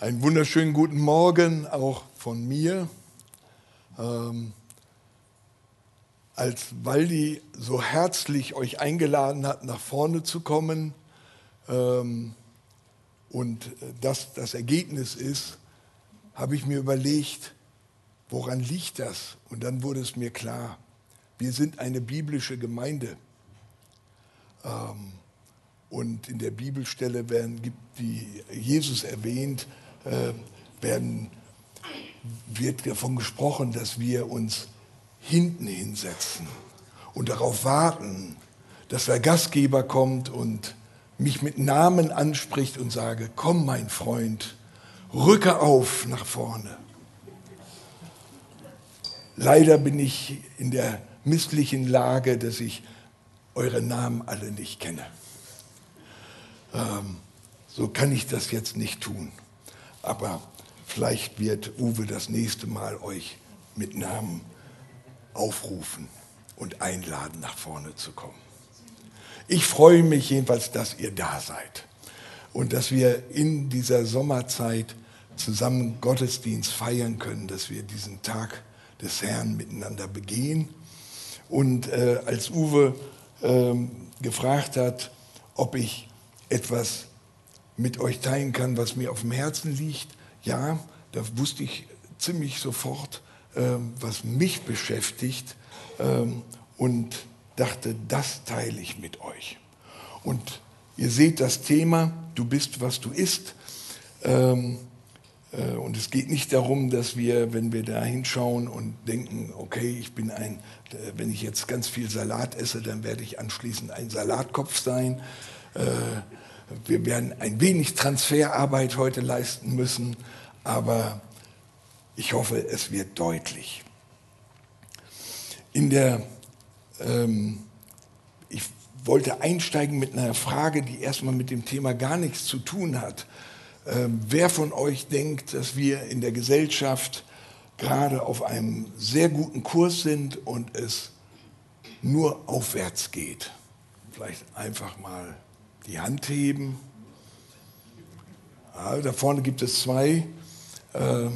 Einen wunderschönen guten Morgen auch von mir. Ähm, als Waldi so herzlich euch eingeladen hat, nach vorne zu kommen ähm, und das das Ergebnis ist, habe ich mir überlegt, woran liegt das? Und dann wurde es mir klar, wir sind eine biblische Gemeinde. Ähm, und in der Bibelstelle werden, gibt die Jesus erwähnt, äh, werden, wird davon gesprochen, dass wir uns hinten hinsetzen und darauf warten, dass der Gastgeber kommt und mich mit Namen anspricht und sage, komm mein Freund, rücke auf nach vorne. Leider bin ich in der misslichen Lage, dass ich eure Namen alle nicht kenne. Ähm, so kann ich das jetzt nicht tun. Aber vielleicht wird Uwe das nächste Mal euch mit Namen aufrufen und einladen, nach vorne zu kommen. Ich freue mich jedenfalls, dass ihr da seid und dass wir in dieser Sommerzeit zusammen Gottesdienst feiern können, dass wir diesen Tag des Herrn miteinander begehen. Und äh, als Uwe äh, gefragt hat, ob ich etwas mit euch teilen kann, was mir auf dem Herzen liegt. Ja, da wusste ich ziemlich sofort, ähm, was mich beschäftigt ähm, und dachte, das teile ich mit euch. Und ihr seht das Thema, du bist, was du isst. Ähm, äh, und es geht nicht darum, dass wir, wenn wir da hinschauen und denken, okay, ich bin ein, äh, wenn ich jetzt ganz viel Salat esse, dann werde ich anschließend ein Salatkopf sein. Äh, wir werden ein wenig Transferarbeit heute leisten müssen, aber ich hoffe, es wird deutlich. In der, ähm, ich wollte einsteigen mit einer Frage, die erstmal mit dem Thema gar nichts zu tun hat. Ähm, wer von euch denkt, dass wir in der Gesellschaft gerade auf einem sehr guten Kurs sind und es nur aufwärts geht? Vielleicht einfach mal die Hand heben. Ja, da vorne gibt es zwei, äh,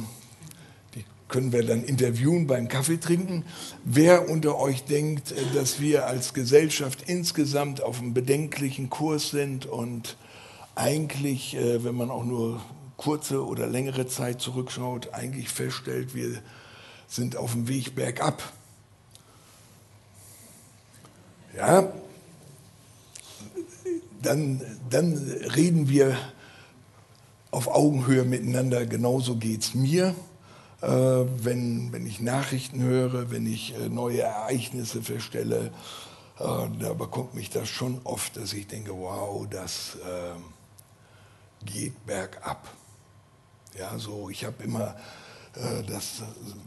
die können wir dann interviewen beim Kaffee trinken. Wer unter euch denkt, äh, dass wir als Gesellschaft insgesamt auf einem bedenklichen Kurs sind und eigentlich, äh, wenn man auch nur kurze oder längere Zeit zurückschaut, eigentlich feststellt, wir sind auf dem Weg bergab. Ja, dann, dann reden wir auf Augenhöhe miteinander. Genauso geht es mir, äh, wenn, wenn ich Nachrichten höre, wenn ich äh, neue Ereignisse feststelle. Äh, da bekommt mich das schon oft, dass ich denke, wow, das äh, geht bergab. Ja, so, ich habe immer äh, das,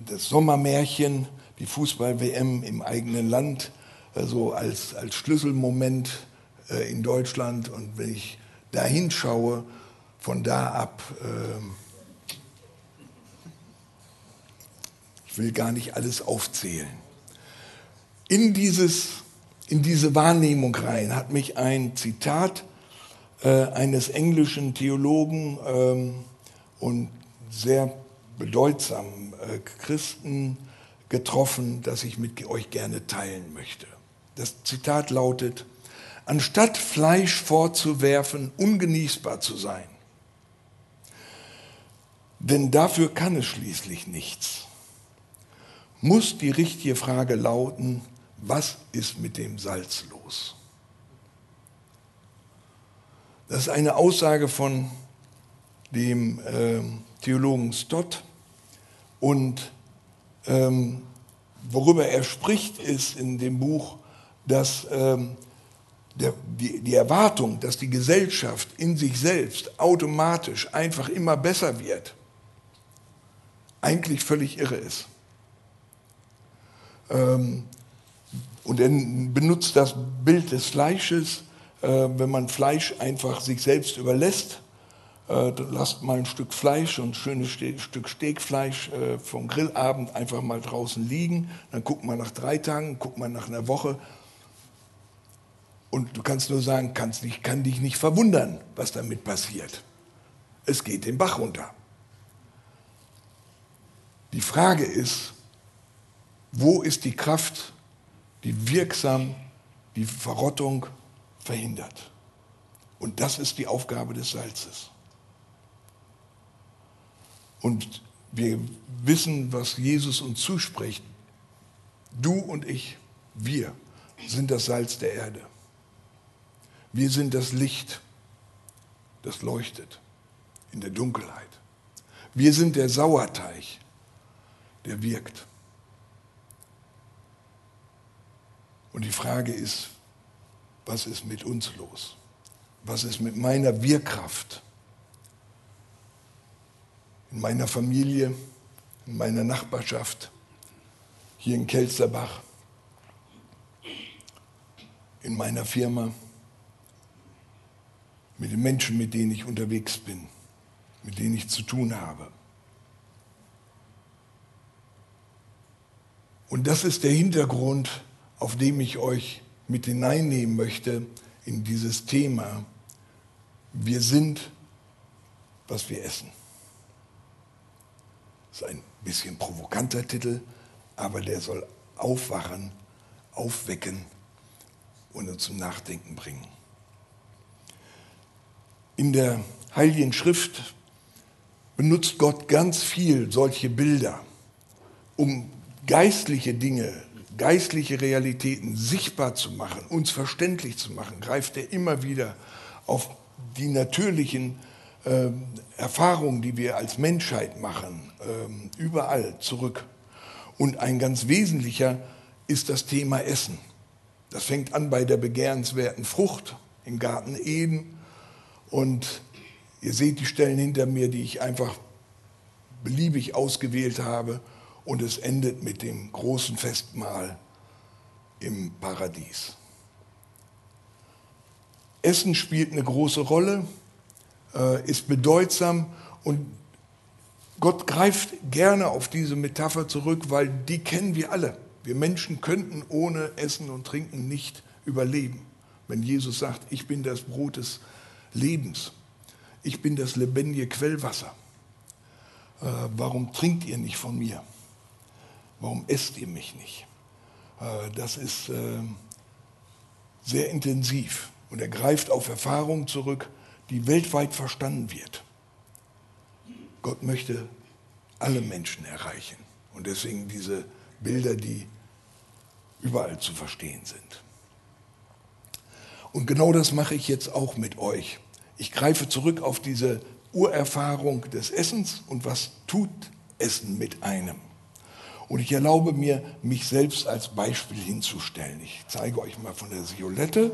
das Sommermärchen, die Fußball-WM im eigenen Land, so also als, als Schlüsselmoment äh, in Deutschland. Und wenn ich da hinschaue, von da ab, äh, ich will gar nicht alles aufzählen. In, dieses, in diese Wahrnehmung rein hat mich ein Zitat äh, eines englischen Theologen ähm, und sehr bedeutsamen äh, Christen getroffen, das ich mit euch gerne teilen möchte. Das Zitat lautet, anstatt Fleisch vorzuwerfen, ungenießbar zu sein. Denn dafür kann es schließlich nichts. Muss die richtige Frage lauten, was ist mit dem Salz los? Das ist eine Aussage von dem äh, Theologen Stott und ähm, worüber er spricht, ist in dem Buch, dass ähm, der, die, die Erwartung, dass die Gesellschaft in sich selbst automatisch einfach immer besser wird, eigentlich völlig irre ist. Ähm, und er benutzt das Bild des Fleisches, äh, wenn man Fleisch einfach sich selbst überlässt, äh, lasst mal ein Stück Fleisch und ein schönes Ste Stück Steakfleisch äh, vom Grillabend einfach mal draußen liegen, dann guckt man nach drei Tagen, guckt man nach einer Woche und du kannst nur sagen, kannst nicht, kann dich nicht verwundern, was damit passiert. Es geht den Bach runter. Die Frage ist, wo ist die Kraft, die wirksam die Verrottung verhindert? Und das ist die Aufgabe des Salzes. Und wir wissen, was Jesus uns zuspricht. Du und ich, wir sind das Salz der Erde. Wir sind das Licht, das leuchtet in der Dunkelheit. Wir sind der Sauerteig, der wirkt. Und die Frage ist, was ist mit uns los? Was ist mit meiner Wirkkraft? In meiner Familie, in meiner Nachbarschaft, hier in Kelsterbach, in meiner Firma, mit den Menschen, mit denen ich unterwegs bin, mit denen ich zu tun habe. Und das ist der Hintergrund, auf dem ich euch mit hineinnehmen möchte in dieses Thema. Wir sind, was wir essen. Das ist ein bisschen provokanter Titel, aber der soll aufwachen, aufwecken und uns zum Nachdenken bringen. In der Heiligen Schrift benutzt Gott ganz viel solche Bilder, um geistliche Dinge, geistliche Realitäten sichtbar zu machen, uns verständlich zu machen, greift er immer wieder auf die natürlichen äh, Erfahrungen, die wir als Menschheit machen, äh, überall zurück. Und ein ganz wesentlicher ist das Thema Essen. Das fängt an bei der begehrenswerten Frucht im Garten Eden. Und ihr seht die Stellen hinter mir, die ich einfach beliebig ausgewählt habe. Und es endet mit dem großen Festmahl im Paradies. Essen spielt eine große Rolle, äh, ist bedeutsam und Gott greift gerne auf diese Metapher zurück, weil die kennen wir alle. Wir Menschen könnten ohne Essen und Trinken nicht überleben. Wenn Jesus sagt, ich bin das Brot des Lebens, ich bin das lebendige Quellwasser, äh, warum trinkt ihr nicht von mir? Warum esst ihr mich nicht? Äh, das ist äh, sehr intensiv und er greift auf Erfahrungen zurück, die weltweit verstanden wird. Gott möchte alle Menschen erreichen und deswegen diese Bilder, die überall zu verstehen sind. Und genau das mache ich jetzt auch mit euch. Ich greife zurück auf diese Urerfahrung des Essens und was tut Essen mit einem. Und ich erlaube mir, mich selbst als Beispiel hinzustellen. Ich zeige euch mal von der Violette.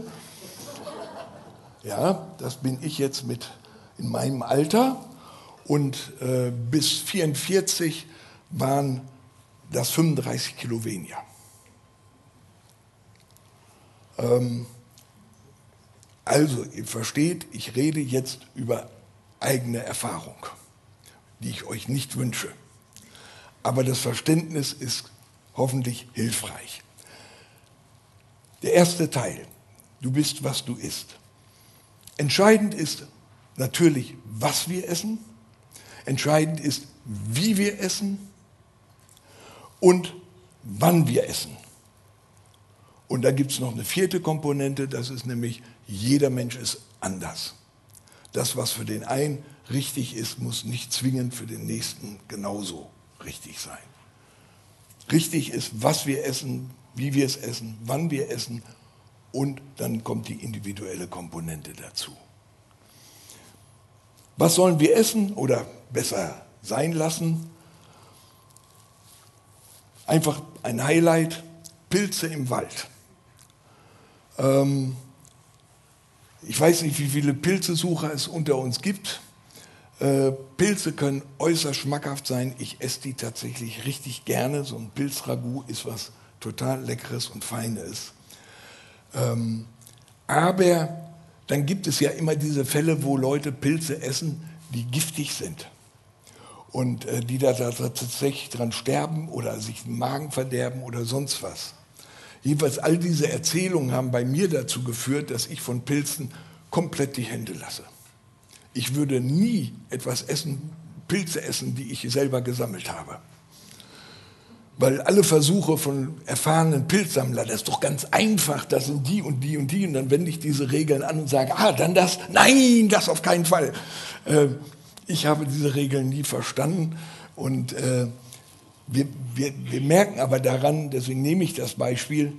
Ja, das bin ich jetzt mit in meinem Alter. Und äh, bis 44 waren das 35 Kilo weniger. Ähm, also, ihr versteht, ich rede jetzt über eigene Erfahrung, die ich euch nicht wünsche. Aber das Verständnis ist hoffentlich hilfreich. Der erste Teil, du bist, was du isst. Entscheidend ist natürlich, was wir essen. Entscheidend ist, wie wir essen und wann wir essen. Und da gibt es noch eine vierte Komponente, das ist nämlich, jeder Mensch ist anders. Das, was für den einen richtig ist, muss nicht zwingend für den nächsten genauso richtig sein. Richtig ist, was wir essen, wie wir es essen, wann wir essen und dann kommt die individuelle Komponente dazu. Was sollen wir essen oder besser sein lassen? Einfach ein Highlight, Pilze im Wald. Ähm, ich weiß nicht, wie viele Pilzesucher es unter uns gibt. Äh, Pilze können äußerst schmackhaft sein. Ich esse die tatsächlich richtig gerne. So ein Pilzragout ist was total Leckeres und Feines. Ähm, aber dann gibt es ja immer diese Fälle, wo Leute Pilze essen, die giftig sind. Und äh, die da, da tatsächlich dran sterben oder sich den Magen verderben oder sonst was. Jedenfalls all diese Erzählungen haben bei mir dazu geführt, dass ich von Pilzen komplett die Hände lasse. Ich würde nie etwas essen, Pilze essen, die ich selber gesammelt habe. Weil alle Versuche von erfahrenen Pilzsammlern, das ist doch ganz einfach, das sind die und die und die. Und dann wende ich diese Regeln an und sage, ah, dann das, nein, das auf keinen Fall. Äh, ich habe diese Regeln nie verstanden und äh, wir, wir, wir, merken aber daran, deswegen nehme ich das Beispiel,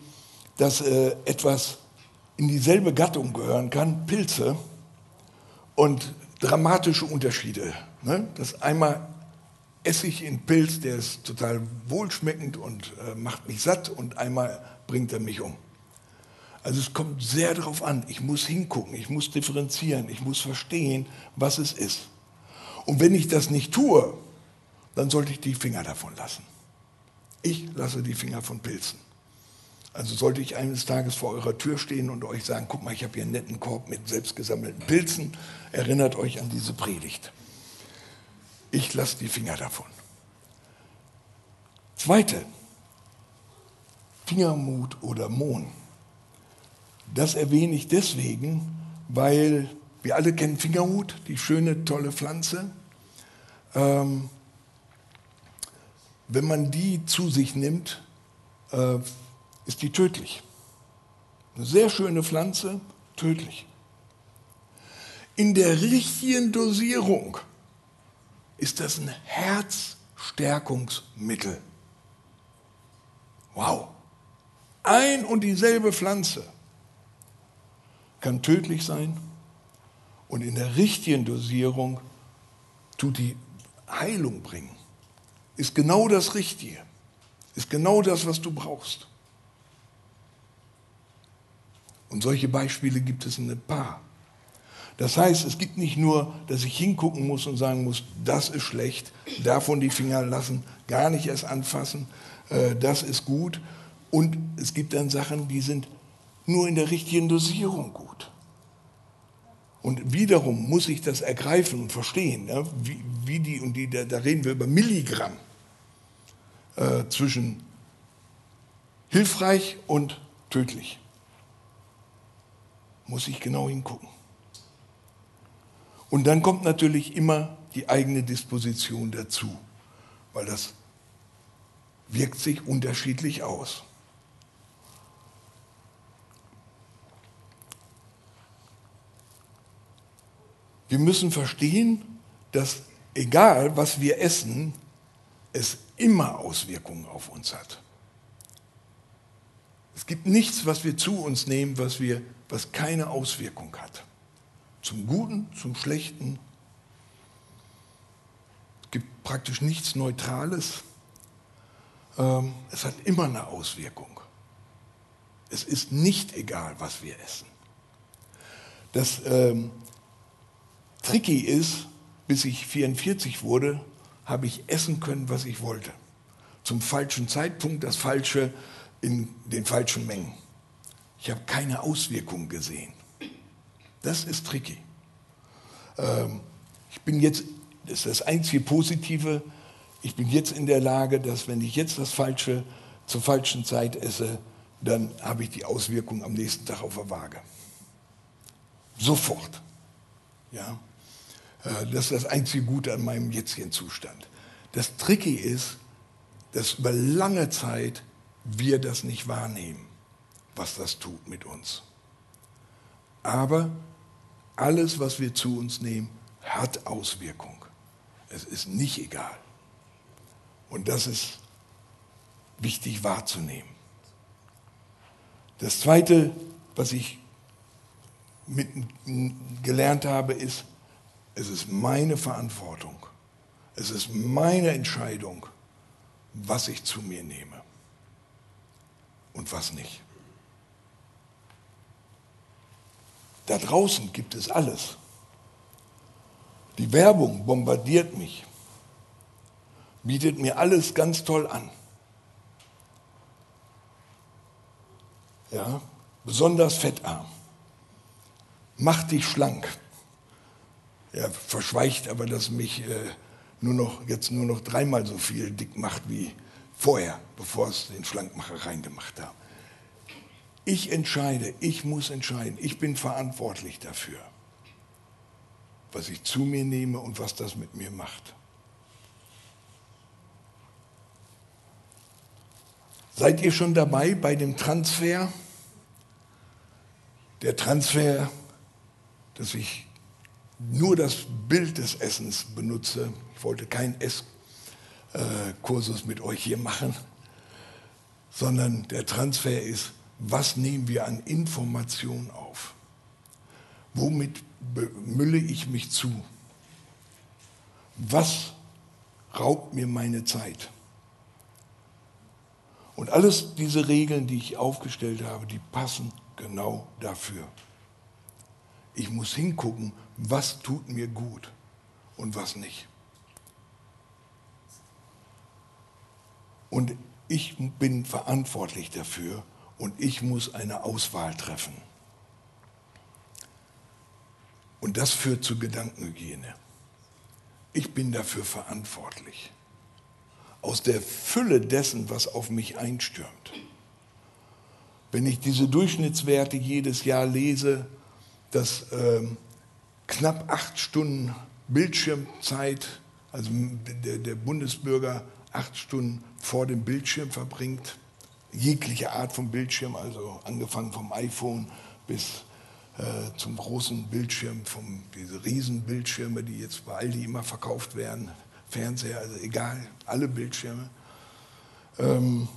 dass äh, etwas in dieselbe Gattung gehören kann, Pilze, und dramatische Unterschiede. Ne? Das einmal esse ich in Pilz, der ist total wohlschmeckend und äh, macht mich satt und einmal bringt er mich um. Also es kommt sehr darauf an, ich muss hingucken, ich muss differenzieren, ich muss verstehen, was es ist. Und wenn ich das nicht tue, dann sollte ich die Finger davon lassen. Ich lasse die Finger von Pilzen. Also sollte ich eines Tages vor eurer Tür stehen und euch sagen, guck mal, ich habe hier einen netten Korb mit selbstgesammelten Pilzen, erinnert euch an diese Predigt. Ich lasse die Finger davon. Zweite, Fingermut oder Mohn. Das erwähne ich deswegen, weil wir alle kennen Fingerhut, die schöne, tolle Pflanze. Ähm, wenn man die zu sich nimmt, äh, ist die tödlich. Eine sehr schöne Pflanze, tödlich. In der richtigen Dosierung ist das ein Herzstärkungsmittel. Wow. Ein und dieselbe Pflanze kann tödlich sein und in der richtigen Dosierung tut die Heilung bringen. Ist genau das Richtige. Ist genau das, was du brauchst. Und solche Beispiele gibt es in ein paar. Das heißt, es gibt nicht nur, dass ich hingucken muss und sagen muss, das ist schlecht, davon die Finger lassen, gar nicht erst anfassen, äh, das ist gut. Und es gibt dann Sachen, die sind nur in der richtigen Dosierung gut. Und wiederum muss ich das ergreifen und verstehen, ne? wie, wie, die, und die, da, da, reden wir über Milligramm äh, zwischen hilfreich und tödlich. Muss ich genau hingucken. Und dann kommt natürlich immer die eigene Disposition dazu, weil das wirkt sich unterschiedlich aus. Wir müssen verstehen, dass egal was wir essen, es immer Auswirkungen auf uns hat. Es gibt nichts, was wir zu uns nehmen, was, wir, was keine Auswirkung hat. Zum Guten, zum Schlechten. Es gibt praktisch nichts Neutrales. Ähm, es hat immer eine Auswirkung. Es ist nicht egal, was wir essen. Das ähm, tricky ist, bis ich 44 wurde, habe ich essen können, was ich wollte. Zum falschen Zeitpunkt, das Falsche in den falschen Mengen. Ich habe keine Auswirkungen gesehen. Das ist tricky. Ähm, ich bin jetzt, das ist das einzige Positive, ich bin jetzt in der Lage, dass wenn ich jetzt das Falsche zur falschen Zeit esse, dann habe ich die Auswirkung am nächsten Tag auf der Waage. Sofort. Ja. Äh, das ist das einzige Gute an meinem jetzigen Zustand. Das Tricky ist, dass über lange Zeit wir das nicht wahrnehmen, was das tut mit uns. Aber alles, was wir zu uns nehmen, hat Auswirkung. Es ist nicht egal. Und das ist wichtig wahrzunehmen. Das Zweite, was ich gelernt habe, ist, es ist meine Verantwortung. Es ist meine Entscheidung, was ich zu mir nehme und was nicht. Da draußen gibt es alles. Die Werbung bombardiert mich, bietet mir alles ganz toll an. Ja, besonders fettarm. Macht dich schlank. Er verschweigt aber, dass mich äh, nur noch, jetzt nur noch dreimal so viel dick macht wie vorher, bevor es den Schlankmacher reingemacht haben. Ich entscheide, ich muss entscheiden, ich bin verantwortlich dafür, was ich zu mir nehme und was das mit mir macht. Seid ihr schon dabei bei dem Transfer? Der Transfer, dass ich nur das Bild des Essens benutze. Ich wollte keinen Esskursus mit euch hier machen, sondern der Transfer ist, was nehmen wir an Information auf? Womit mülle ich mich zu? Was raubt mir meine Zeit? Und alles diese Regeln, die ich aufgestellt habe, die passen genau dafür. Ich muss hingucken, was tut mir gut und was nicht. Und ich bin verantwortlich dafür und ich muss eine Auswahl treffen. Und das führt zu Gedankenhygiene. Ich bin dafür verantwortlich. Aus der Fülle dessen, was auf mich einstürmt. Wenn ich diese Durchschnittswerte jedes Jahr lese, dass ähm, knapp acht Stunden Bildschirmzeit, also der, der Bundesbürger acht Stunden vor dem Bildschirm verbringt, jegliche Art von Bildschirm, also angefangen vom iPhone bis äh, zum großen Bildschirm, vom, diese Riesenbildschirme, die jetzt bei Aldi immer verkauft werden, Fernseher, also egal, alle Bildschirme, ähm,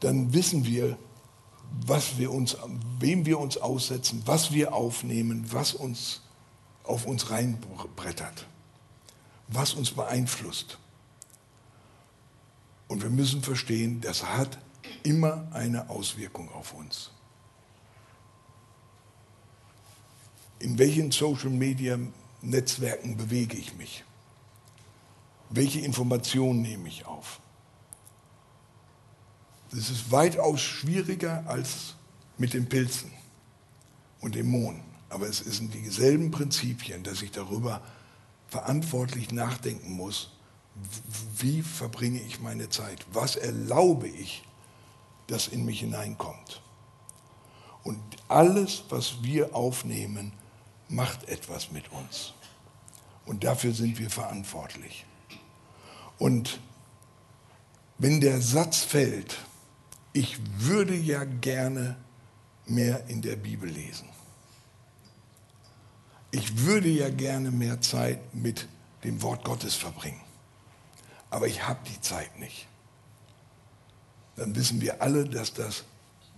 dann wissen wir, was wir uns, wem wir uns aussetzen, was wir aufnehmen, was uns auf uns reinbrettert, was uns beeinflusst. Und wir müssen verstehen, das hat immer eine Auswirkung auf uns. In welchen Social-Media-Netzwerken bewege ich mich? Welche Informationen nehme ich auf? Das ist weitaus schwieriger als mit den Pilzen und dem Mohn. Aber es sind dieselben Prinzipien, dass ich darüber verantwortlich nachdenken muss, wie verbringe ich meine Zeit? Was erlaube ich, dass in mich hineinkommt? Und alles, was wir aufnehmen, macht etwas mit uns. Und dafür sind wir verantwortlich. Und wenn der Satz fällt, ich würde ja gerne mehr in der Bibel lesen, ich würde ja gerne mehr Zeit mit dem Wort Gottes verbringen, aber ich habe die Zeit nicht. Dann wissen wir alle, dass das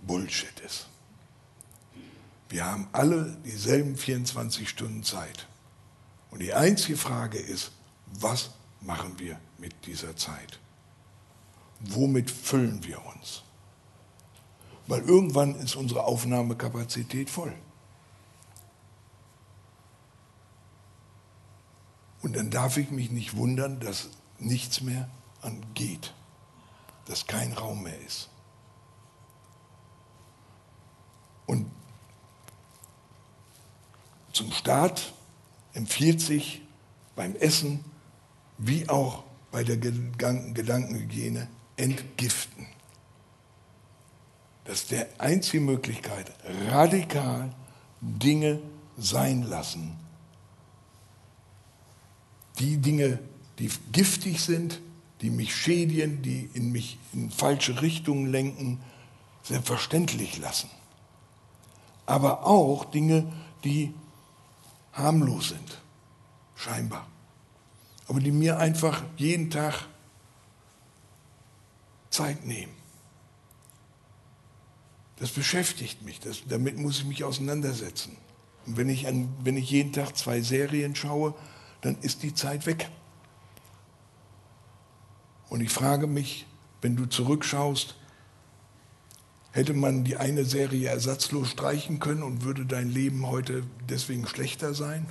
Bullshit ist. Wir haben alle dieselben 24 Stunden Zeit. Und die einzige Frage ist, was machen wir mit dieser Zeit? Womit füllen wir uns? Weil irgendwann ist unsere Aufnahmekapazität voll. Und dann darf ich mich nicht wundern, dass nichts mehr angeht, dass kein Raum mehr ist. Und zum Start empfiehlt sich beim Essen wie auch bei der Gedankenhygiene entgiften. Das ist die einzige Möglichkeit, radikal Dinge sein lassen, die Dinge, die giftig sind, die mich schädigen, die in mich in falsche Richtungen lenken, selbstverständlich lassen. Aber auch Dinge, die harmlos sind, scheinbar. Aber die mir einfach jeden Tag Zeit nehmen. Das beschäftigt mich, das, damit muss ich mich auseinandersetzen. Und wenn ich, an, wenn ich jeden Tag zwei Serien schaue, dann ist die Zeit weg. Und ich frage mich, wenn du zurückschaust, hätte man die eine Serie ersatzlos streichen können und würde dein Leben heute deswegen schlechter sein?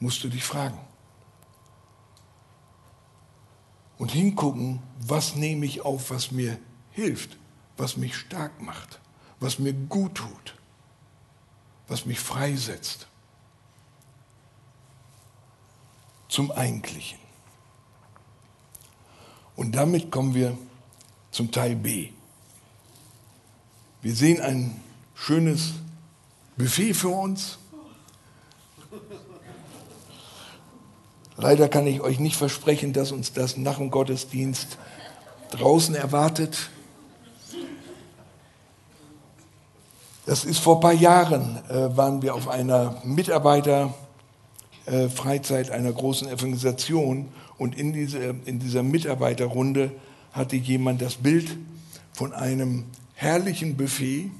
Musst du dich fragen. Und hingucken, was nehme ich auf, was mir hilft, was mich stark macht, was mir gut tut, was mich freisetzt. Zum Eigentlichen. Und damit kommen wir zum Teil B. Wir sehen ein schönes Buffet für uns. Leider kann ich euch nicht versprechen, dass uns das nach dem Gottesdienst draußen erwartet. Das ist vor ein paar Jahren, äh, waren wir auf einer Mitarbeiterfreizeit einer großen Evangelisation und in, diese, in dieser Mitarbeiterrunde hatte jemand das Bild von einem herrlichen Buffet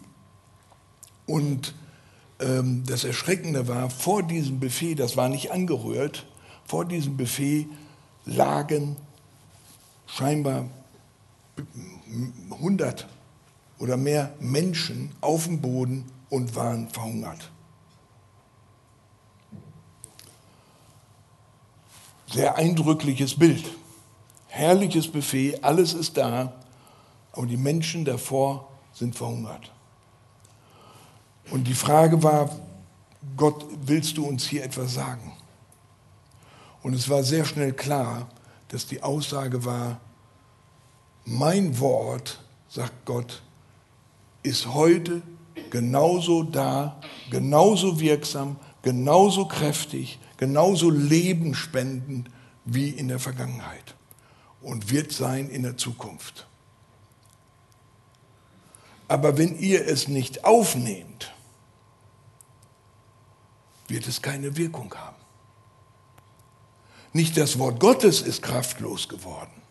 und ähm, das Erschreckende war, vor diesem Buffet, das war nicht angerührt, vor diesem Buffet lagen scheinbar 100 oder mehr Menschen auf dem Boden und waren verhungert. Sehr eindrückliches Bild. Herrliches Buffet, alles ist da, aber die Menschen davor sind verhungert. Und die Frage war, Gott, willst du uns hier etwas sagen? Und es war sehr schnell klar, dass die Aussage war, mein Wort, sagt Gott, ist heute genauso da, genauso wirksam, genauso kräftig, genauso lebenspendend wie in der Vergangenheit und wird sein in der Zukunft. Aber wenn ihr es nicht aufnehmt, wird es keine Wirkung haben. Nicht das Wort Gottes ist kraftlos geworden,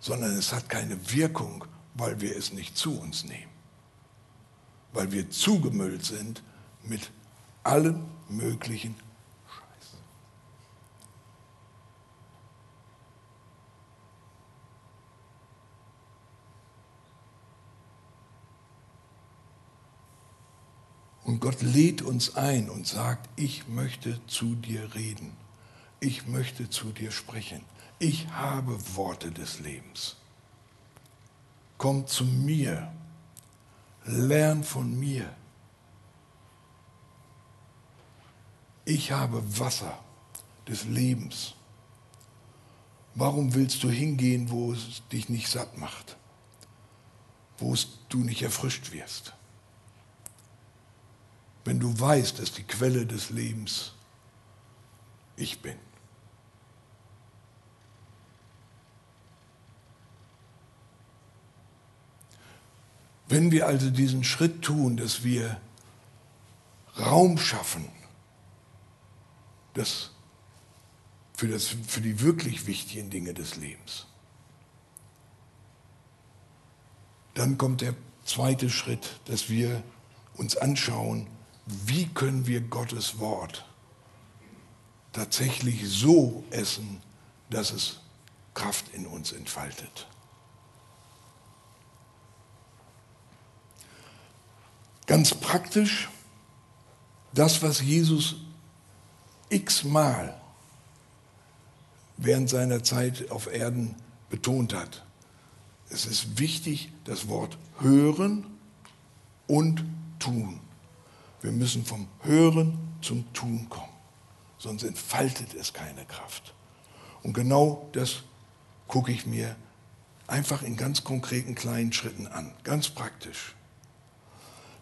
sondern es hat keine Wirkung, weil wir es nicht zu uns nehmen, weil wir zugemüllt sind mit allem möglichen Und Gott lädt uns ein und sagt, ich möchte zu dir reden. Ich möchte zu dir sprechen. Ich habe Worte des Lebens. Komm zu mir. Lern von mir. Ich habe Wasser des Lebens. Warum willst du hingehen, wo es dich nicht satt macht? Wo du nicht erfrischt wirst? wenn du weißt, dass die Quelle des Lebens ich bin. Wenn wir also diesen Schritt tun, dass wir Raum schaffen, das für, das, für die wirklich wichtigen Dinge des Lebens, dann kommt der zweite Schritt, dass wir uns anschauen, wie können wir Gottes Wort tatsächlich so essen, dass es Kraft in uns entfaltet. Ganz praktisch, das, was Jesus x-mal während seiner Zeit auf Erden betont hat. Es ist wichtig, das Wort hören und tun. Wir müssen vom Hören zum Tun kommen, sonst entfaltet es keine Kraft. Und genau das gucke ich mir einfach in ganz konkreten kleinen Schritten an, ganz praktisch.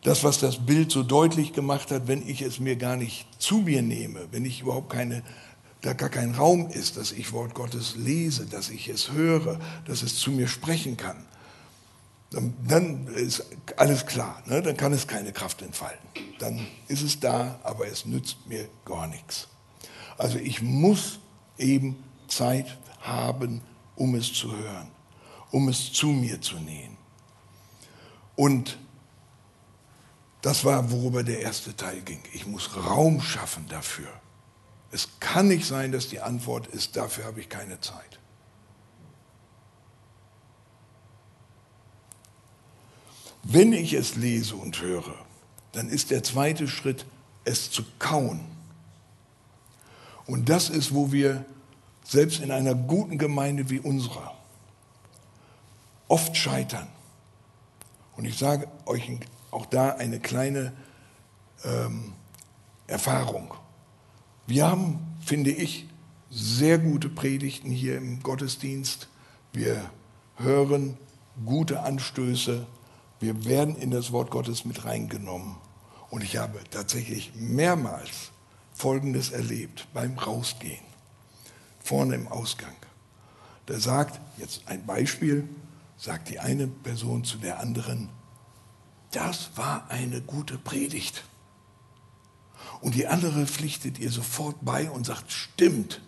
Das, was das Bild so deutlich gemacht hat, wenn ich es mir gar nicht zu mir nehme, wenn ich überhaupt keine, da gar kein Raum ist, dass ich Wort Gottes lese, dass ich es höre, dass es zu mir sprechen kann, dann, dann ist alles klar, ne? dann kann es keine Kraft entfalten. Dann ist es da, aber es nützt mir gar nichts. Also ich muss eben Zeit haben, um es zu hören, um es zu mir zu nehmen. Und das war, worüber der erste Teil ging. Ich muss Raum schaffen dafür. Es kann nicht sein, dass die Antwort ist, dafür habe ich keine Zeit. Wenn ich es lese und höre, dann ist der zweite Schritt, es zu kauen. Und das ist, wo wir selbst in einer guten Gemeinde wie unserer oft scheitern. Und ich sage euch auch da eine kleine ähm, Erfahrung. Wir haben, finde ich, sehr gute Predigten hier im Gottesdienst. Wir hören gute Anstöße wir werden in das Wort Gottes mit reingenommen. Und ich habe tatsächlich mehrmals Folgendes erlebt beim Rausgehen, vorne im Ausgang. Da sagt, jetzt ein Beispiel, sagt die eine Person zu der anderen, das war eine gute Predigt. Und die andere pflichtet ihr sofort bei und sagt, stimmt.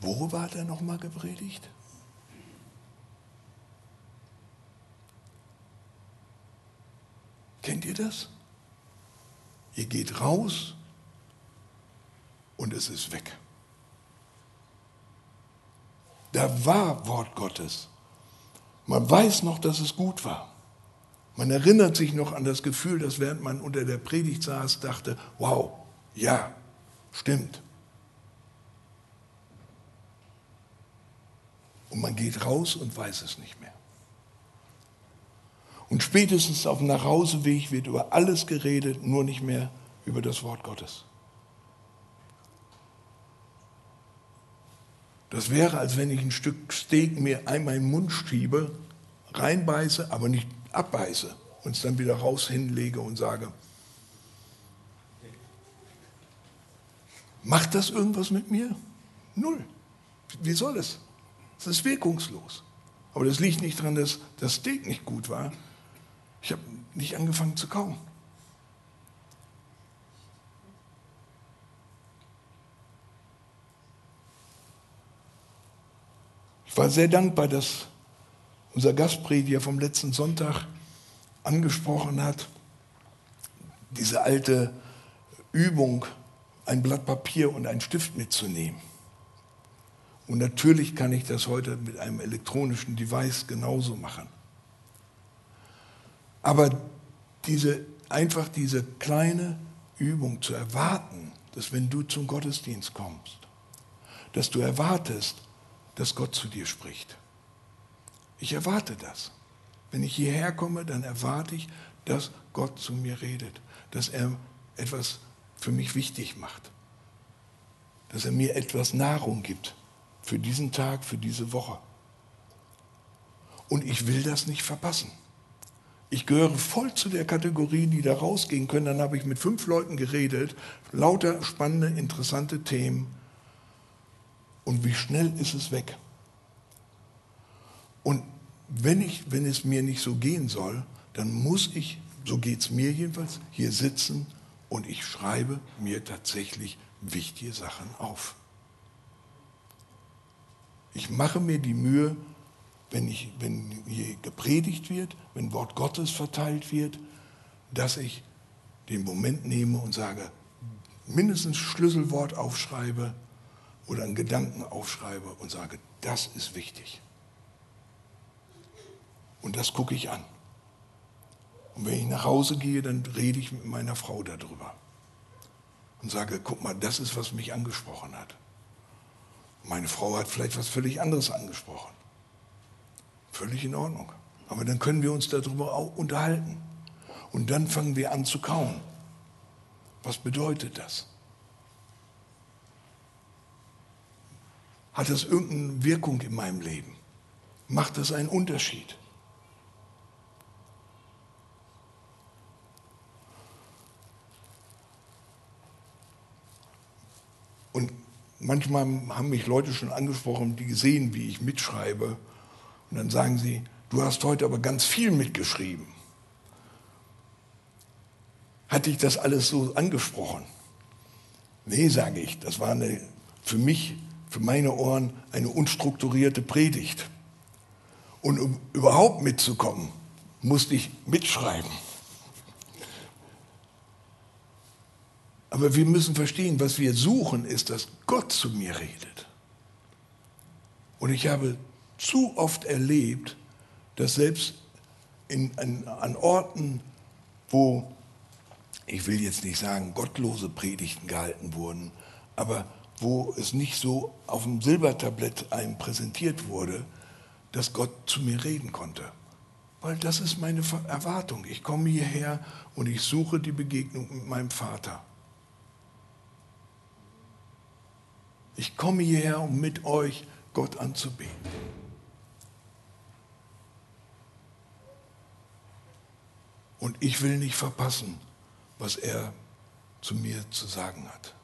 Worüber hat er nochmal gepredigt? Kennt ihr das? Ihr geht raus und es ist weg. Da war Wort Gottes. Man weiß noch, dass es gut war. Man erinnert sich noch an das Gefühl, dass während man unter der Predigt saß, dachte, wow, ja, stimmt. Und man geht raus und weiß es nicht mehr. Und spätestens auf dem Nachhauseweg wird über alles geredet, nur nicht mehr über das Wort Gottes. Das wäre, als wenn ich ein Stück Steak mir einmal im Mund schiebe, reinbeiße, aber nicht abbeiße und es dann wieder raus hinlege und sage, macht das irgendwas mit mir? Null. Wie soll es? Es ist wirkungslos. Aber das liegt nicht daran, dass das Steak nicht gut war. Ich habe nicht angefangen zu kauen. Ich war sehr dankbar, dass unser Gastprediger vom letzten Sonntag angesprochen hat, diese alte Übung, ein Blatt Papier und einen Stift mitzunehmen. Und natürlich kann ich das heute mit einem elektronischen Device genauso machen. Aber diese, einfach diese kleine Übung zu erwarten, dass wenn du zum Gottesdienst kommst, dass du erwartest, dass Gott zu dir spricht. Ich erwarte das. Wenn ich hierher komme, dann erwarte ich, dass Gott zu mir redet, dass er etwas für mich wichtig macht, dass er mir etwas Nahrung gibt für diesen Tag, für diese Woche. Und ich will das nicht verpassen. Ich gehöre voll zu der Kategorie, die da rausgehen können. Dann habe ich mit fünf Leuten geredet, lauter spannende, interessante Themen. Und wie schnell ist es weg? Und wenn, ich, wenn es mir nicht so gehen soll, dann muss ich, so geht es mir jedenfalls, hier sitzen und ich schreibe mir tatsächlich wichtige Sachen auf. Ich mache mir die Mühe, wenn, ich, wenn hier gepredigt wird, wenn Wort Gottes verteilt wird, dass ich den Moment nehme und sage, mindestens Schlüsselwort aufschreibe oder einen Gedanken aufschreibe und sage, das ist wichtig. Und das gucke ich an. Und wenn ich nach Hause gehe, dann rede ich mit meiner Frau darüber. Und sage, guck mal, das ist, was mich angesprochen hat. Meine Frau hat vielleicht was völlig anderes angesprochen. Völlig in Ordnung. Aber dann können wir uns darüber auch unterhalten. Und dann fangen wir an zu kauen. Was bedeutet das? Hat das irgendeine Wirkung in meinem Leben? Macht das einen Unterschied? Und manchmal haben mich Leute schon angesprochen, die gesehen, wie ich mitschreibe. Und dann sagen sie, du hast heute aber ganz viel mitgeschrieben. Hat dich das alles so angesprochen? Nee, sage ich, das war eine, für mich, für meine Ohren eine unstrukturierte Predigt. Und um überhaupt mitzukommen, musste ich mitschreiben. Aber wir müssen verstehen, was wir suchen, ist, dass Gott zu mir redet. Und ich habe zu oft erlebt, dass selbst in, an, an Orten, wo, ich will jetzt nicht sagen, gottlose Predigten gehalten wurden, aber wo es nicht so auf dem Silbertablett einem präsentiert wurde, dass Gott zu mir reden konnte. Weil das ist meine Erwartung. Ich komme hierher und ich suche die Begegnung mit meinem Vater. Ich komme hierher, um mit euch Gott anzubeten. Und ich will nicht verpassen, was er zu mir zu sagen hat.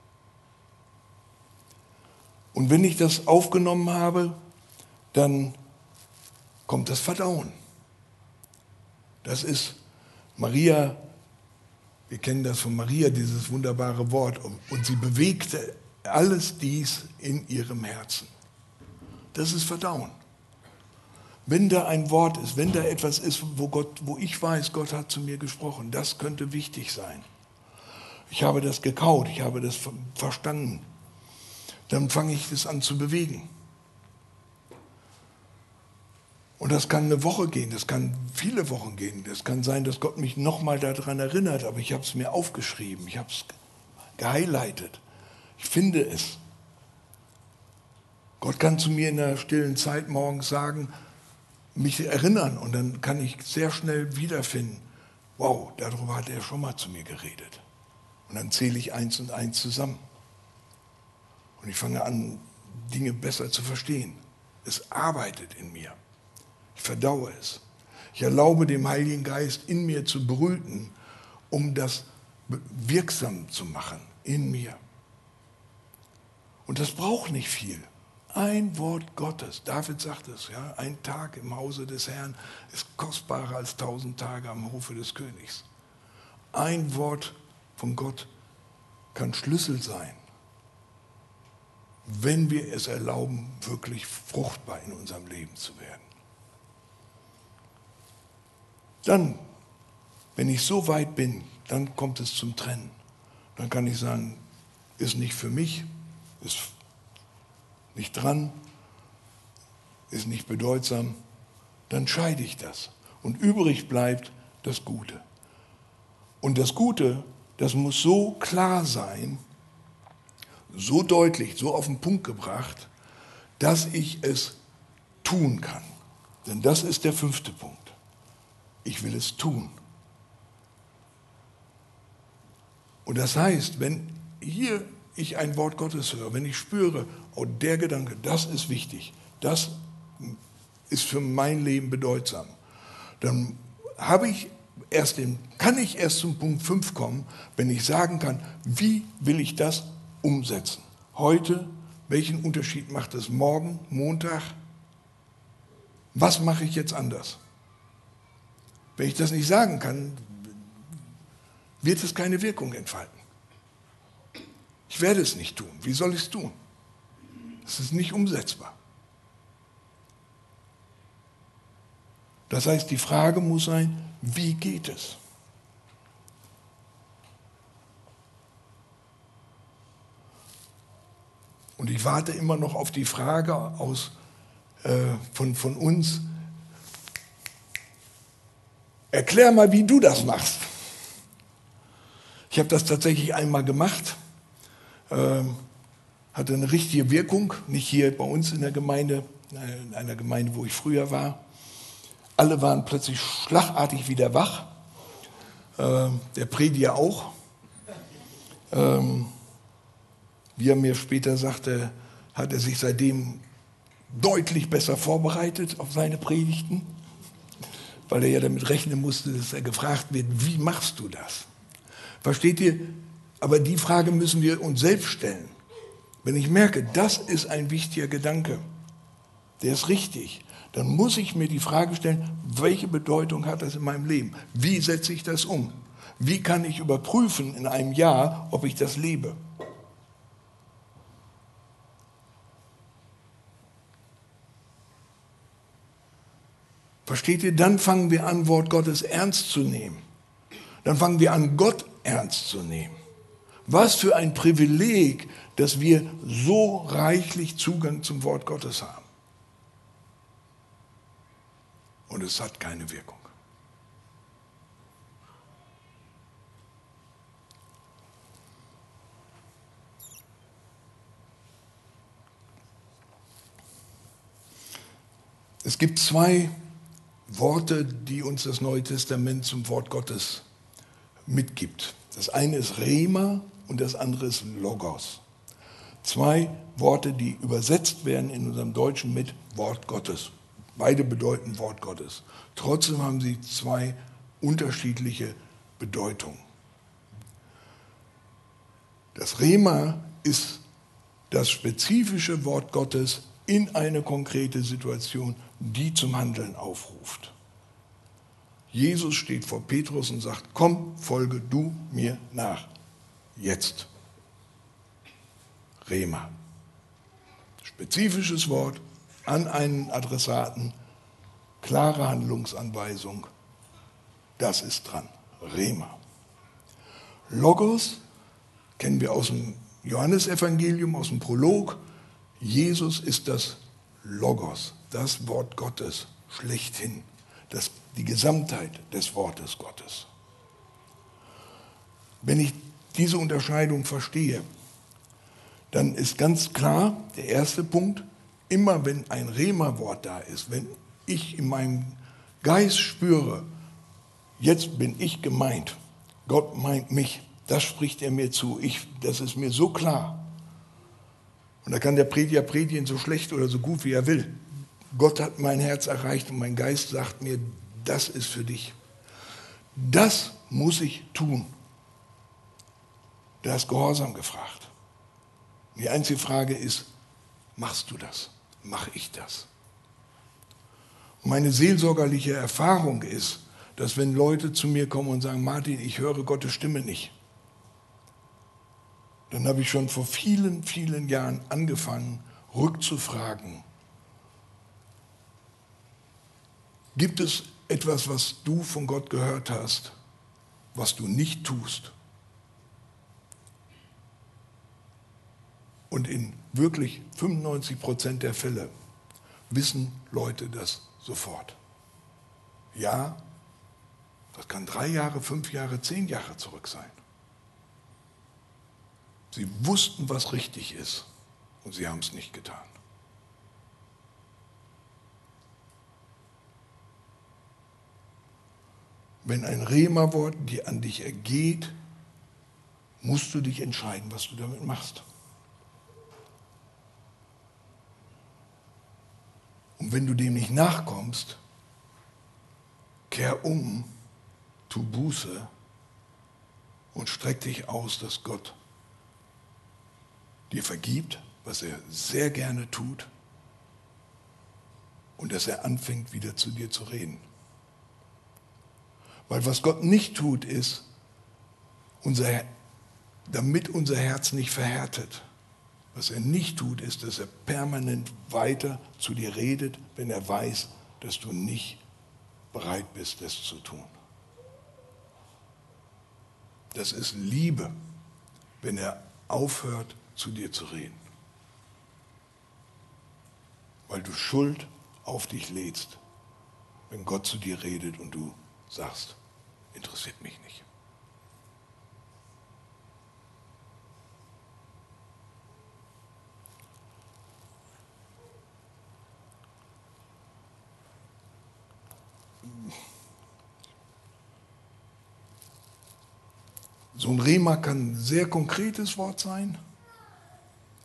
Und wenn ich das aufgenommen habe, dann kommt das Verdauen. Das ist Maria, wir kennen das von Maria, dieses wunderbare Wort, und sie bewegte alles dies in ihrem Herzen. Das ist Verdauen. Wenn da ein Wort ist, wenn da etwas ist, wo, Gott, wo ich weiß, Gott hat zu mir gesprochen, das könnte wichtig sein. Ich habe das gekaut, ich habe das verstanden. Dann fange ich das an zu bewegen. Und das kann eine Woche gehen, das kann viele Wochen gehen. Das kann sein, dass Gott mich nochmal daran erinnert, aber ich habe es mir aufgeschrieben, ich habe es gehighlightet. Ich finde es. Gott kann zu mir in der stillen Zeit morgens sagen, mich erinnern und dann kann ich sehr schnell wiederfinden, wow, darüber hat er schon mal zu mir geredet. Und dann zähle ich eins und eins zusammen. Und ich fange an, Dinge besser zu verstehen. Es arbeitet in mir. Ich verdaue es. Ich erlaube dem Heiligen Geist in mir zu brüten, um das wirksam zu machen in mir. Und das braucht nicht viel. Ein Wort Gottes. David sagt es, ja, ein Tag im Hause des Herrn ist kostbarer als tausend Tage am Hofe des Königs. Ein Wort von Gott kann Schlüssel sein, wenn wir es erlauben, wirklich fruchtbar in unserem Leben zu werden. Dann, wenn ich so weit bin, dann kommt es zum Trennen. Dann kann ich sagen, ist nicht für mich, ist nicht dran, ist nicht bedeutsam, dann scheide ich das. Und übrig bleibt das Gute. Und das Gute, das muss so klar sein, so deutlich, so auf den Punkt gebracht, dass ich es tun kann. Denn das ist der fünfte Punkt ich will es tun. Und das heißt, wenn hier ich ein Wort Gottes höre, wenn ich spüre, oh, der Gedanke, das ist wichtig, das ist für mein Leben bedeutsam, dann habe ich erst den, kann ich erst zum Punkt 5 kommen, wenn ich sagen kann, wie will ich das umsetzen? Heute, welchen Unterschied macht es morgen, Montag? Was mache ich jetzt anders? Wenn ich das nicht sagen kann, wird es keine Wirkung entfalten. Ich werde es nicht tun. Wie soll ich es tun? Es ist nicht umsetzbar. Das heißt, die Frage muss sein, wie geht es? Und ich warte immer noch auf die Frage aus, äh, von, von uns, Erklär mal, wie du das machst. Ich habe das tatsächlich einmal gemacht, ähm, hatte eine richtige Wirkung, nicht hier bei uns in der Gemeinde, in einer Gemeinde, wo ich früher war. Alle waren plötzlich schlagartig wieder wach, ähm, der Prediger auch. Ähm, wie er mir später sagte, hat er sich seitdem deutlich besser vorbereitet auf seine Predigten weil er ja damit rechnen musste, dass er gefragt wird, wie machst du das? Versteht ihr? Aber die Frage müssen wir uns selbst stellen. Wenn ich merke, das ist ein wichtiger Gedanke, der ist richtig, dann muss ich mir die Frage stellen, welche Bedeutung hat das in meinem Leben? Wie setze ich das um? Wie kann ich überprüfen in einem Jahr, ob ich das lebe? Versteht ihr? Dann fangen wir an, Wort Gottes ernst zu nehmen. Dann fangen wir an, Gott ernst zu nehmen. Was für ein Privileg, dass wir so reichlich Zugang zum Wort Gottes haben. Und es hat keine Wirkung. Es gibt zwei Worte, die uns das Neue Testament zum Wort Gottes mitgibt. Das eine ist Rema und das andere ist Logos. Zwei Worte, die übersetzt werden in unserem Deutschen mit Wort Gottes. Beide bedeuten Wort Gottes. Trotzdem haben sie zwei unterschiedliche Bedeutungen. Das Rema ist das spezifische Wort Gottes, in eine konkrete Situation, die zum Handeln aufruft. Jesus steht vor Petrus und sagt, komm, folge du mir nach. Jetzt. Rema. Spezifisches Wort an einen Adressaten, klare Handlungsanweisung. Das ist dran. Rema. Logos kennen wir aus dem Johannesevangelium, aus dem Prolog. Jesus ist das Logos, das Wort Gottes schlechthin, das, die Gesamtheit des Wortes Gottes. Wenn ich diese Unterscheidung verstehe, dann ist ganz klar der erste Punkt, immer wenn ein Rema-Wort da ist, wenn ich in meinem Geist spüre, jetzt bin ich gemeint, Gott meint mich, das spricht er mir zu, ich, das ist mir so klar. Und da kann der Prediger predigen so schlecht oder so gut, wie er will. Gott hat mein Herz erreicht und mein Geist sagt mir, das ist für dich. Das muss ich tun. Da ist Gehorsam gefragt. Die einzige Frage ist, machst du das? Mach ich das? Und meine seelsorgerliche Erfahrung ist, dass wenn Leute zu mir kommen und sagen, Martin, ich höre Gottes Stimme nicht, dann habe ich schon vor vielen, vielen Jahren angefangen, rückzufragen. Gibt es etwas, was du von Gott gehört hast, was du nicht tust? Und in wirklich 95 Prozent der Fälle wissen Leute das sofort. Ja, das kann drei Jahre, fünf Jahre, zehn Jahre zurück sein. Sie wussten, was richtig ist und sie haben es nicht getan. Wenn ein Rema-Wort dir an dich ergeht, musst du dich entscheiden, was du damit machst. Und wenn du dem nicht nachkommst, kehr um, tu Buße und streck dich aus, dass Gott dir vergibt, was er sehr gerne tut, und dass er anfängt, wieder zu dir zu reden. Weil was Gott nicht tut, ist, unser, damit unser Herz nicht verhärtet. Was er nicht tut, ist, dass er permanent weiter zu dir redet, wenn er weiß, dass du nicht bereit bist, das zu tun. Das ist Liebe, wenn er aufhört, zu dir zu reden. Weil du Schuld auf dich lädst, wenn Gott zu dir redet und du sagst, interessiert mich nicht. So ein Rema kann ein sehr konkretes Wort sein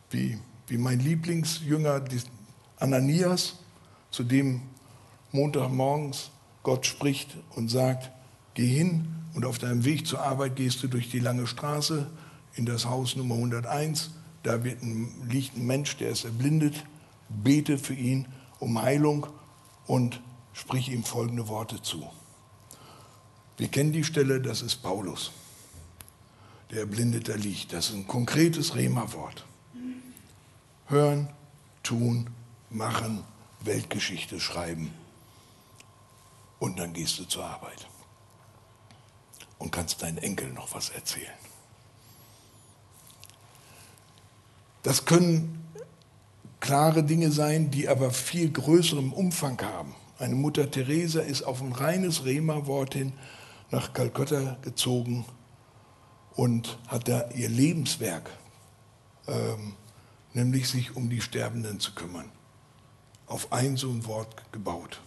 wie, wie mein Lieblingsjünger Ananias, zu dem Montagmorgens Gott spricht und sagt, geh hin und auf deinem Weg zur Arbeit gehst du durch die lange Straße in das Haus Nummer 101. Da ein, liegt ein Mensch, der ist erblindet. Bete für ihn um Heilung und sprich ihm folgende Worte zu. Wir kennen die Stelle, das ist Paulus, der erblindet da liegt. Das ist ein konkretes Rema-Wort. Hören, tun, machen, Weltgeschichte schreiben. Und dann gehst du zur Arbeit und kannst deinen Enkel noch was erzählen. Das können klare Dinge sein, die aber viel größeren Umfang haben. Eine Mutter Teresa ist auf ein reines Rema-Wort hin nach Kalkutta gezogen und hat da ihr Lebenswerk ähm, nämlich sich um die Sterbenden zu kümmern. Auf ein so ein Wort gebaut.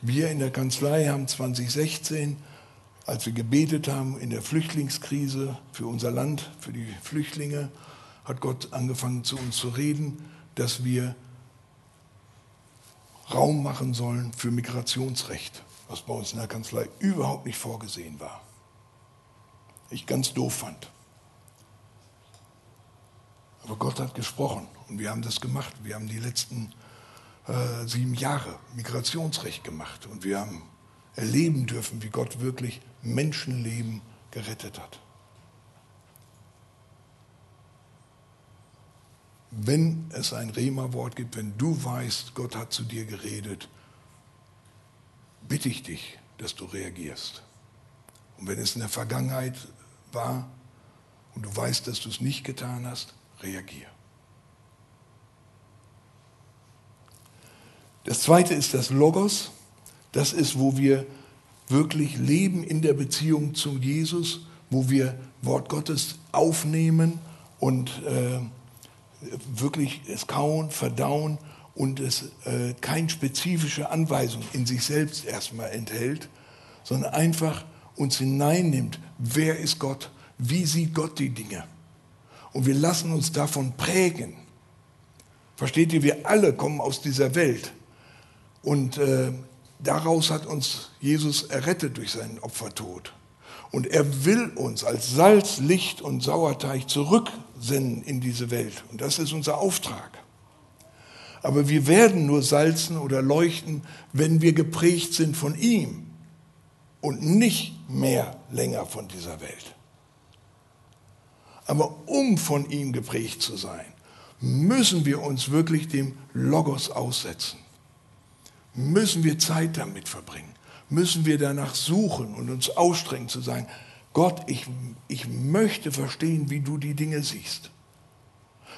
Wir in der Kanzlei haben 2016, als wir gebetet haben in der Flüchtlingskrise für unser Land, für die Flüchtlinge, hat Gott angefangen zu uns zu reden, dass wir Raum machen sollen für Migrationsrecht, was bei uns in der Kanzlei überhaupt nicht vorgesehen war. Ich ganz doof fand. Aber Gott hat gesprochen und wir haben das gemacht. Wir haben die letzten äh, sieben Jahre Migrationsrecht gemacht und wir haben erleben dürfen, wie Gott wirklich Menschenleben gerettet hat. Wenn es ein Rema-Wort gibt, wenn du weißt, Gott hat zu dir geredet, bitte ich dich, dass du reagierst. Und wenn es in der Vergangenheit war und du weißt, dass du es nicht getan hast, reagier. Das zweite ist das Logos. Das ist, wo wir wirklich leben in der Beziehung zu Jesus, wo wir Wort Gottes aufnehmen und äh, wirklich es kauen, verdauen und es äh, keine spezifische Anweisung in sich selbst erstmal enthält, sondern einfach uns hineinnimmt, wer ist Gott, wie sieht Gott die Dinge. Und wir lassen uns davon prägen. Versteht ihr, wir alle kommen aus dieser Welt. Und äh, daraus hat uns Jesus errettet durch seinen Opfertod. Und er will uns als Salz, Licht und Sauerteig zurücksenden in diese Welt. Und das ist unser Auftrag. Aber wir werden nur salzen oder leuchten, wenn wir geprägt sind von ihm und nicht mehr länger von dieser Welt. Aber um von ihm geprägt zu sein, müssen wir uns wirklich dem Logos aussetzen. Müssen wir Zeit damit verbringen. Müssen wir danach suchen und uns ausstrengen zu sagen, Gott, ich, ich möchte verstehen, wie du die Dinge siehst.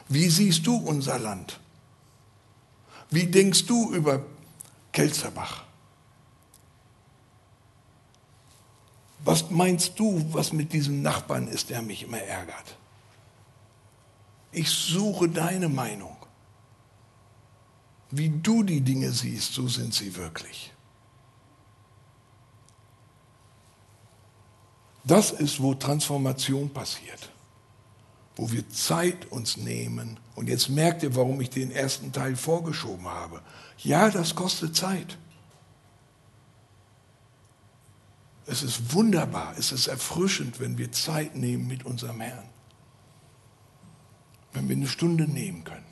Wie siehst du unser Land? Wie denkst du über Kelzerbach? Was meinst du, was mit diesem Nachbarn ist, der mich immer ärgert? Ich suche deine Meinung. Wie du die Dinge siehst, so sind sie wirklich. Das ist, wo Transformation passiert, wo wir Zeit uns nehmen. Und jetzt merkt ihr, warum ich den ersten Teil vorgeschoben habe. Ja, das kostet Zeit. Es ist wunderbar, es ist erfrischend, wenn wir Zeit nehmen mit unserem Herrn. Wenn wir eine Stunde nehmen können.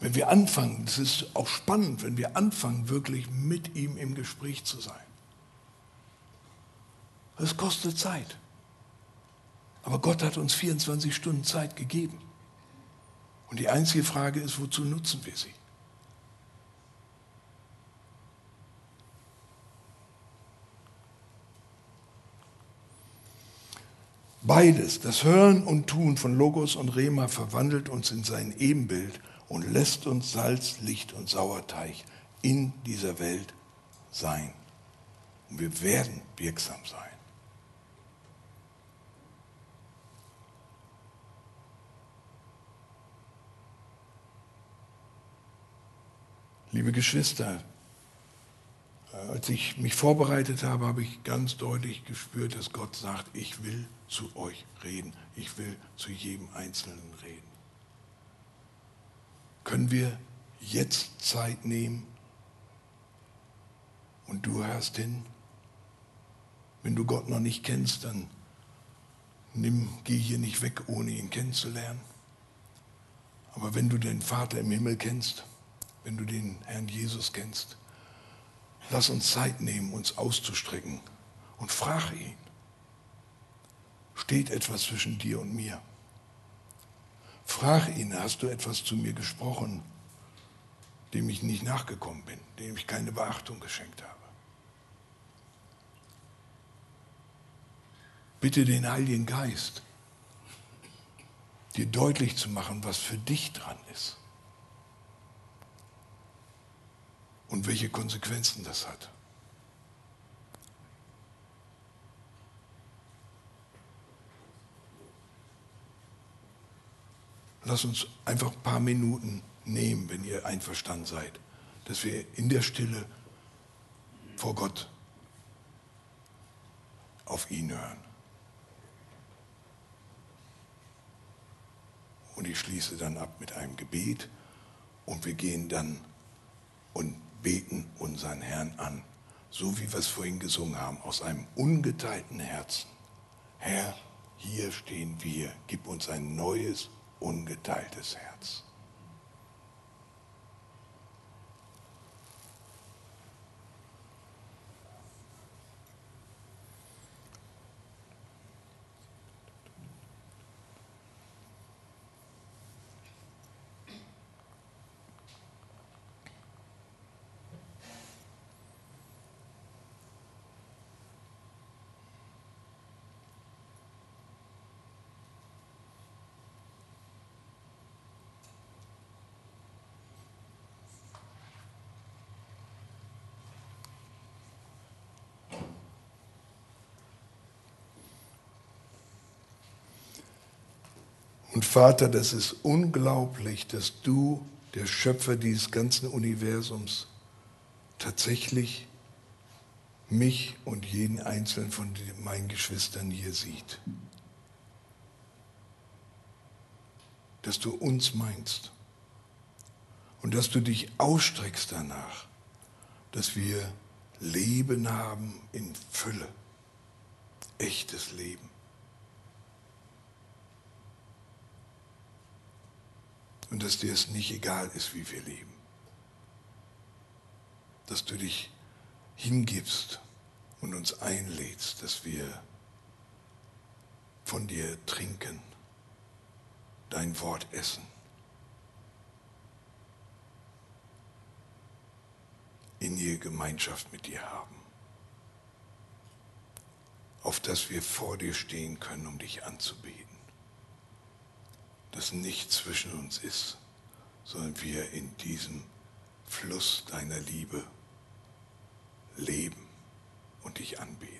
Wenn wir anfangen, es ist auch spannend, wenn wir anfangen, wirklich mit ihm im Gespräch zu sein. Es kostet Zeit. Aber Gott hat uns 24 Stunden Zeit gegeben. Und die einzige Frage ist, wozu nutzen wir sie? Beides, das Hören und Tun von Logos und Rema verwandelt uns in sein Ebenbild und lässt uns Salz, Licht und Sauerteig in dieser Welt sein. Und wir werden wirksam sein. Liebe Geschwister, als ich mich vorbereitet habe, habe ich ganz deutlich gespürt, dass Gott sagt, ich will zu euch reden. Ich will zu jedem Einzelnen reden. Können wir jetzt Zeit nehmen und du hörst hin? Wenn du Gott noch nicht kennst, dann nimm, geh hier nicht weg, ohne ihn kennenzulernen. Aber wenn du den Vater im Himmel kennst, wenn du den Herrn Jesus kennst, lass uns Zeit nehmen, uns auszustrecken und frage ihn. Steht etwas zwischen dir und mir? Frag ihn, hast du etwas zu mir gesprochen, dem ich nicht nachgekommen bin, dem ich keine Beachtung geschenkt habe? Bitte den Heiligen Geist, dir deutlich zu machen, was für dich dran ist und welche Konsequenzen das hat. Lass uns einfach ein paar Minuten nehmen, wenn ihr einverstanden seid, dass wir in der Stille vor Gott auf ihn hören. Und ich schließe dann ab mit einem Gebet und wir gehen dann und beten unseren Herrn an, so wie wir es vorhin gesungen haben, aus einem ungeteilten Herzen. Herr hier stehen wir, gib uns ein neues, ungeteiltes Herz. Und Vater, das ist unglaublich, dass du, der Schöpfer dieses ganzen Universums, tatsächlich mich und jeden einzelnen von meinen Geschwistern hier sieht. Dass du uns meinst und dass du dich ausstreckst danach, dass wir Leben haben in Fülle, echtes Leben. Und dass dir es nicht egal ist, wie wir leben. Dass du dich hingibst und uns einlädst, dass wir von dir trinken, dein Wort essen. in ihr Gemeinschaft mit dir haben, auf dass wir vor dir stehen können, um dich anzubeten dass nichts zwischen uns ist, sondern wir in diesem Fluss deiner Liebe leben und dich anbeten.